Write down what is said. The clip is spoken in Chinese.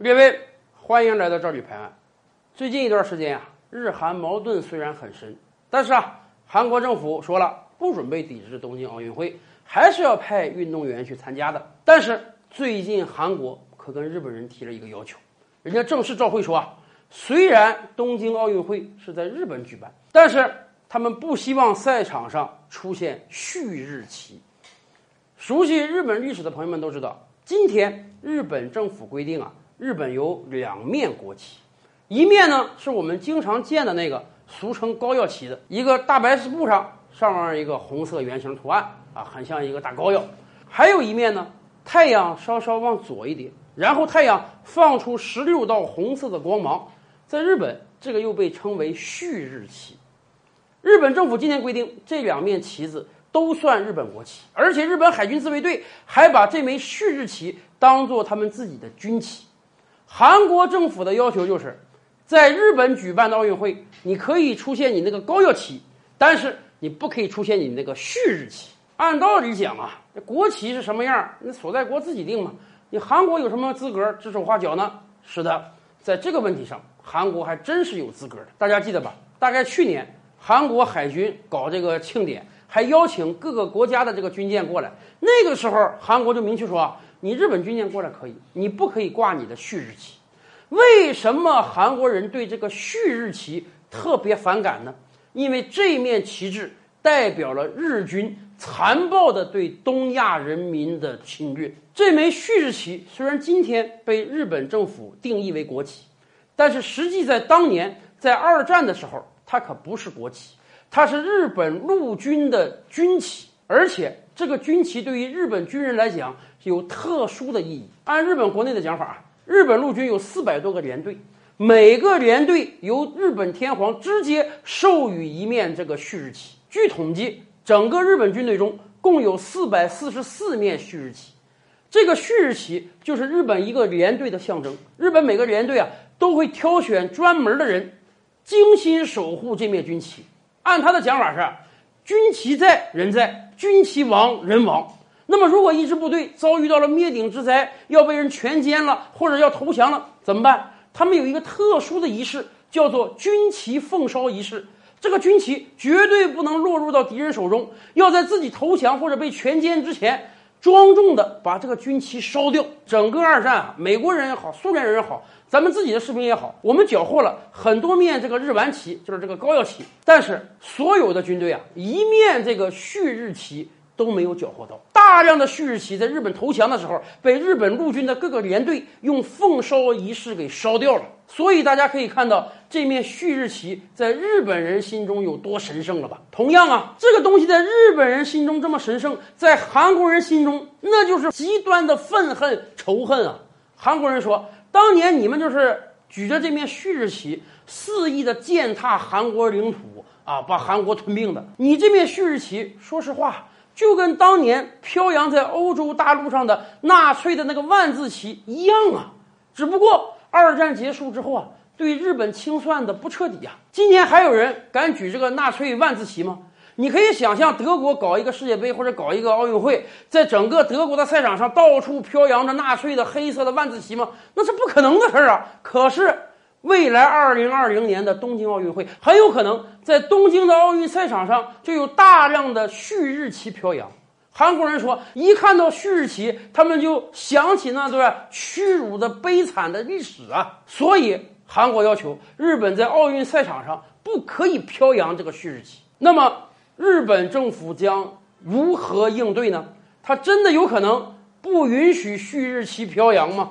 列位，欢迎来到赵吕拍案。最近一段时间啊，日韩矛盾虽然很深，但是啊，韩国政府说了不准备抵制东京奥运会，还是要派运动员去参加的。但是最近韩国可跟日本人提了一个要求，人家正式照会说啊，虽然东京奥运会是在日本举办，但是他们不希望赛场上出现旭日旗。熟悉日本历史的朋友们都知道，今天日本政府规定啊。日本有两面国旗，一面呢是我们经常见的那个俗称高耀旗的一个大白布上，上面一个红色圆形图案啊，很像一个大膏药；还有一面呢，太阳稍稍往左一点，然后太阳放出十六道红色的光芒，在日本这个又被称为旭日旗。日本政府今天规定，这两面旗子都算日本国旗，而且日本海军自卫队还把这枚旭日旗当做他们自己的军旗。韩国政府的要求就是，在日本举办的奥运会，你可以出现你那个高耀旗，但是你不可以出现你那个旭日旗。按道理讲啊，这国旗是什么样，那所在国自己定嘛。你韩国有什么资格指手画脚呢？是的，在这个问题上，韩国还真是有资格的。大家记得吧？大概去年韩国海军搞这个庆典，还邀请各个国家的这个军舰过来，那个时候韩国就明确说。你日本军舰过来可以，你不可以挂你的旭日旗。为什么韩国人对这个旭日旗特别反感呢？因为这面旗帜代表了日军残暴的对东亚人民的侵略。这枚旭日旗虽然今天被日本政府定义为国旗，但是实际在当年在二战的时候，它可不是国旗，它是日本陆军的军旗，而且这个军旗对于日本军人来讲。有特殊的意义。按日本国内的讲法，日本陆军有四百多个连队，每个连队由日本天皇直接授予一面这个旭日旗。据统计，整个日本军队中共有四百四十四面旭日旗。这个旭日旗就是日本一个连队的象征。日本每个连队啊，都会挑选专门的人，精心守护这面军旗。按他的讲法是：军旗在，人在；军旗亡，人亡。那么，如果一支部队遭遇到了灭顶之灾，要被人全歼了，或者要投降了，怎么办？他们有一个特殊的仪式，叫做军旗奉烧仪式。这个军旗绝对不能落入到敌人手中，要在自己投降或者被全歼之前，庄重的把这个军旗烧掉。整个二战啊，美国人也好，苏联人也好，咱们自己的士兵也好，我们缴获了很多面这个日丸旗，就是这个高耀旗。但是，所有的军队啊，一面这个旭日旗。都没有缴获到大量的旭日旗，在日本投降的时候，被日本陆军的各个连队用奉烧仪式给烧掉了。所以大家可以看到，这面旭日旗在日本人心中有多神圣了吧？同样啊，这个东西在日本人心中这么神圣，在韩国人心中那就是极端的愤恨仇恨啊！韩国人说，当年你们就是举着这面旭日旗，肆意的践踏韩国领土啊，把韩国吞并的。你这面旭日旗，说实话。就跟当年飘扬在欧洲大陆上的纳粹的那个万字旗一样啊，只不过二战结束之后啊，对日本清算的不彻底呀。今天还有人敢举这个纳粹万字旗吗？你可以想象，德国搞一个世界杯或者搞一个奥运会，在整个德国的赛场上到处飘扬着纳粹的黑色的万字旗吗？那是不可能的事儿啊。可是。未来二零二零年的东京奥运会很有可能在东京的奥运赛场上就有大量的旭日旗飘扬。韩国人说，一看到旭日旗，他们就想起那段屈辱的悲惨的历史啊！所以韩国要求日本在奥运赛场上不可以飘扬这个旭日旗。那么日本政府将如何应对呢？他真的有可能不允许旭日旗飘扬吗？